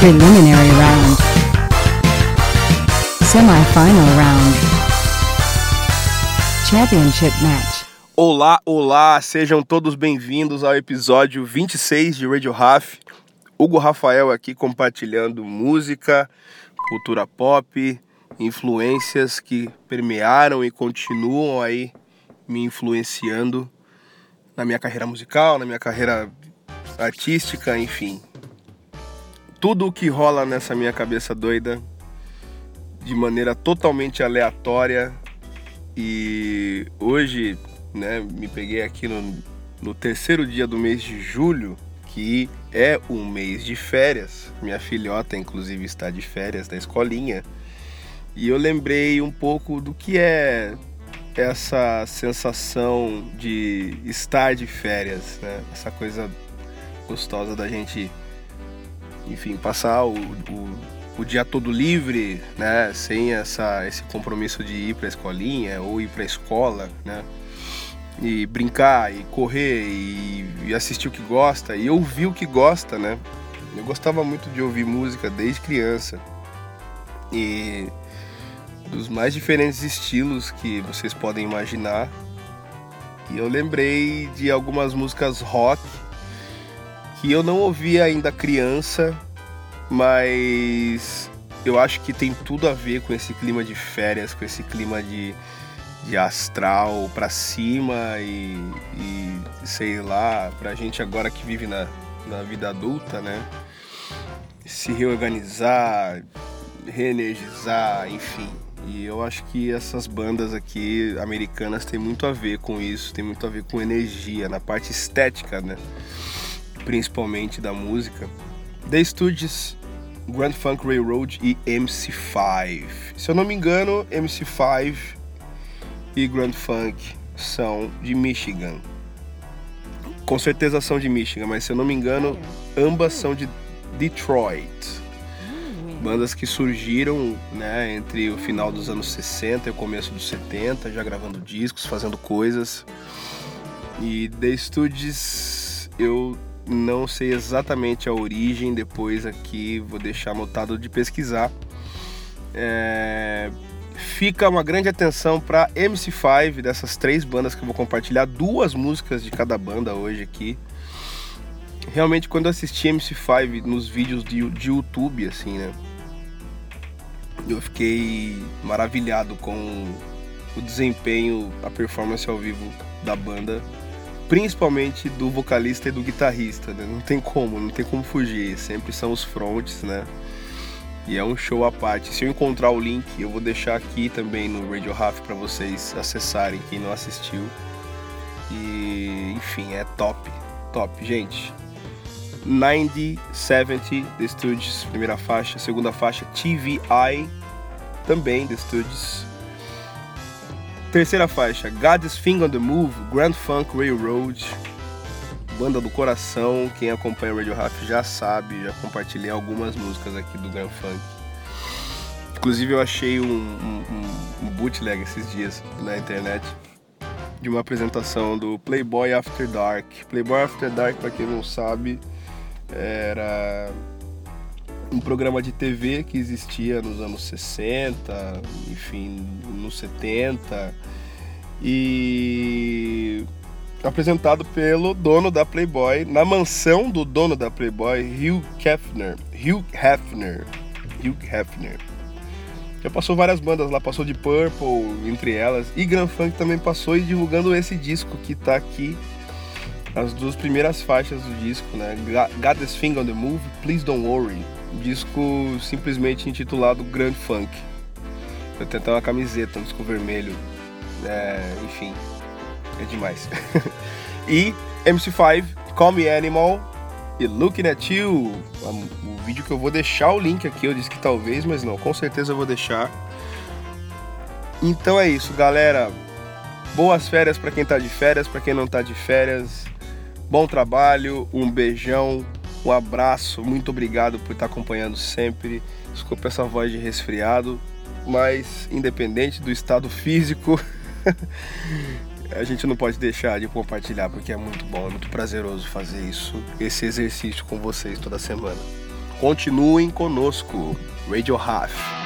Preliminary round. Semi-final round. Championship match. Olá, olá, sejam todos bem-vindos ao episódio 26 de Radio Raf. Hugo Rafael aqui compartilhando música, cultura pop, influências que permearam e continuam aí me influenciando na minha carreira musical, na minha carreira artística, enfim. Tudo o que rola nessa minha cabeça doida de maneira totalmente aleatória e hoje, né, me peguei aqui no, no terceiro dia do mês de julho, que é um mês de férias. Minha filhota, inclusive, está de férias da escolinha. E eu lembrei um pouco do que é essa sensação de estar de férias, né? Essa coisa gostosa da gente, enfim, passar o, o, o dia todo livre, né? Sem essa, esse compromisso de ir para a escolinha ou ir para a escola, né? E brincar, e correr, e, e assistir o que gosta, e ouvir o que gosta, né? Eu gostava muito de ouvir música desde criança. E dos mais diferentes estilos que vocês podem imaginar. E eu lembrei de algumas músicas rock que eu não ouvi ainda criança, mas eu acho que tem tudo a ver com esse clima de férias, com esse clima de, de astral pra cima e, e sei lá, pra gente agora que vive na, na vida adulta, né? Se reorganizar, reenergizar, enfim. E eu acho que essas bandas aqui americanas têm muito a ver com isso, tem muito a ver com energia, na parte estética, né? Principalmente da música. The Stooges, Grand Funk Railroad e MC5. Se eu não me engano, MC5 e Grand Funk são de Michigan. Com certeza são de Michigan, mas se eu não me engano, ambas são de Detroit bandas que surgiram né, entre o final dos anos 60 e o começo dos 70, já gravando discos, fazendo coisas. E The Studios eu não sei exatamente a origem, depois aqui vou deixar anotado de pesquisar. É... Fica uma grande atenção para MC5, dessas três bandas que eu vou compartilhar, duas músicas de cada banda hoje aqui realmente quando eu assisti MC5 nos vídeos de, de YouTube, assim, né? eu fiquei maravilhado com o desempenho, a performance ao vivo da banda, principalmente do vocalista e do guitarrista, né? Não tem como, não tem como fugir, sempre são os fronts, né? E é um show à parte. Se eu encontrar o link, eu vou deixar aqui também no Radio Raf para vocês acessarem quem não assistiu. E enfim, é top, top, gente. 9070 The Studios, primeira faixa, segunda faixa TVI, também The Studios. Terceira faixa, God's Thing on the Move, Grand Funk Railroad, banda do coração. Quem acompanha o Radio Rap já sabe, já compartilhei algumas músicas aqui do Grand Funk. Inclusive eu achei um, um, um bootleg esses dias na internet de uma apresentação do Playboy After Dark. Playboy After Dark, para quem não sabe, era um programa de TV que existia nos anos 60, enfim, nos 70 e apresentado pelo dono da Playboy na mansão do dono da Playboy, Hugh Hefner. Hugh Hefner. Hugh Hefner. Já passou várias bandas lá, passou de Purple, entre elas, e Grand Funk também passou e divulgando esse disco que tá aqui as duas primeiras faixas do disco, né? Got This Thing on the Move, Please Don't Worry. Disco simplesmente intitulado Grand Funk. Eu tenho até uma camiseta, um disco vermelho. É, enfim, é demais. e MC5, Call Me Animal e Looking at You. O vídeo que eu vou deixar o link aqui. Eu disse que talvez, mas não, com certeza eu vou deixar. Então é isso, galera. Boas férias para quem tá de férias, para quem não tá de férias. Bom trabalho, um beijão, um abraço, muito obrigado por estar acompanhando sempre. Desculpa essa voz de resfriado, mas independente do estado físico, a gente não pode deixar de compartilhar porque é muito bom, é muito prazeroso fazer isso, esse exercício com vocês toda semana. Continuem conosco. Radio Half.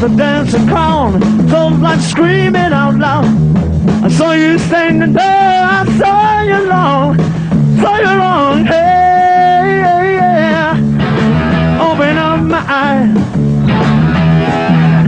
the dancing clown. So like screaming out loud. I saw you standing there. I saw you long. Saw you long. Hey, hey, yeah. Open up my eyes.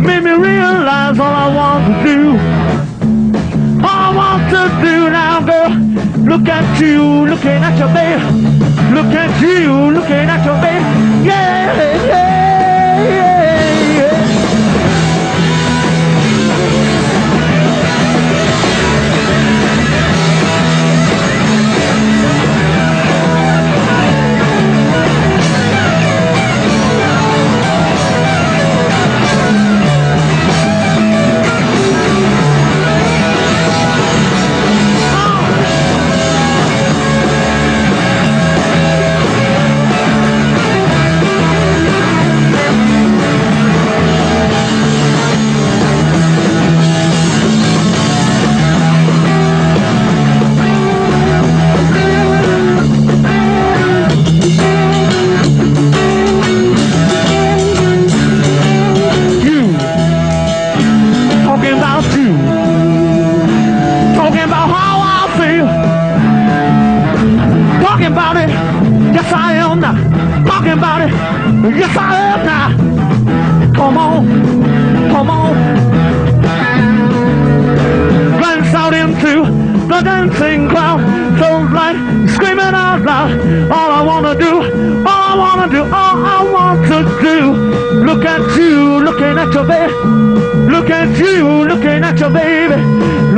Made me realize all I want to do. All I want to do now, girl. Look at you, looking at your babe. Look at you, looking at your babe.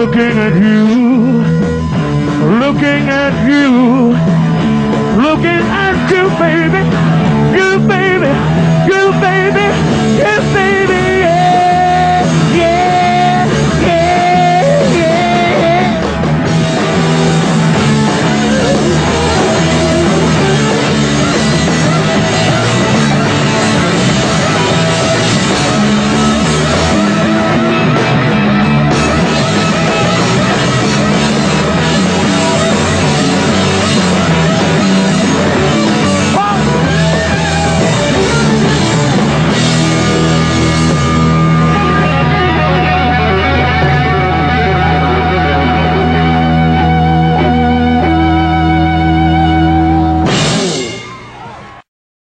looking at you, looking at you, looking at you, baby, you, baby, you, baby, you, baby.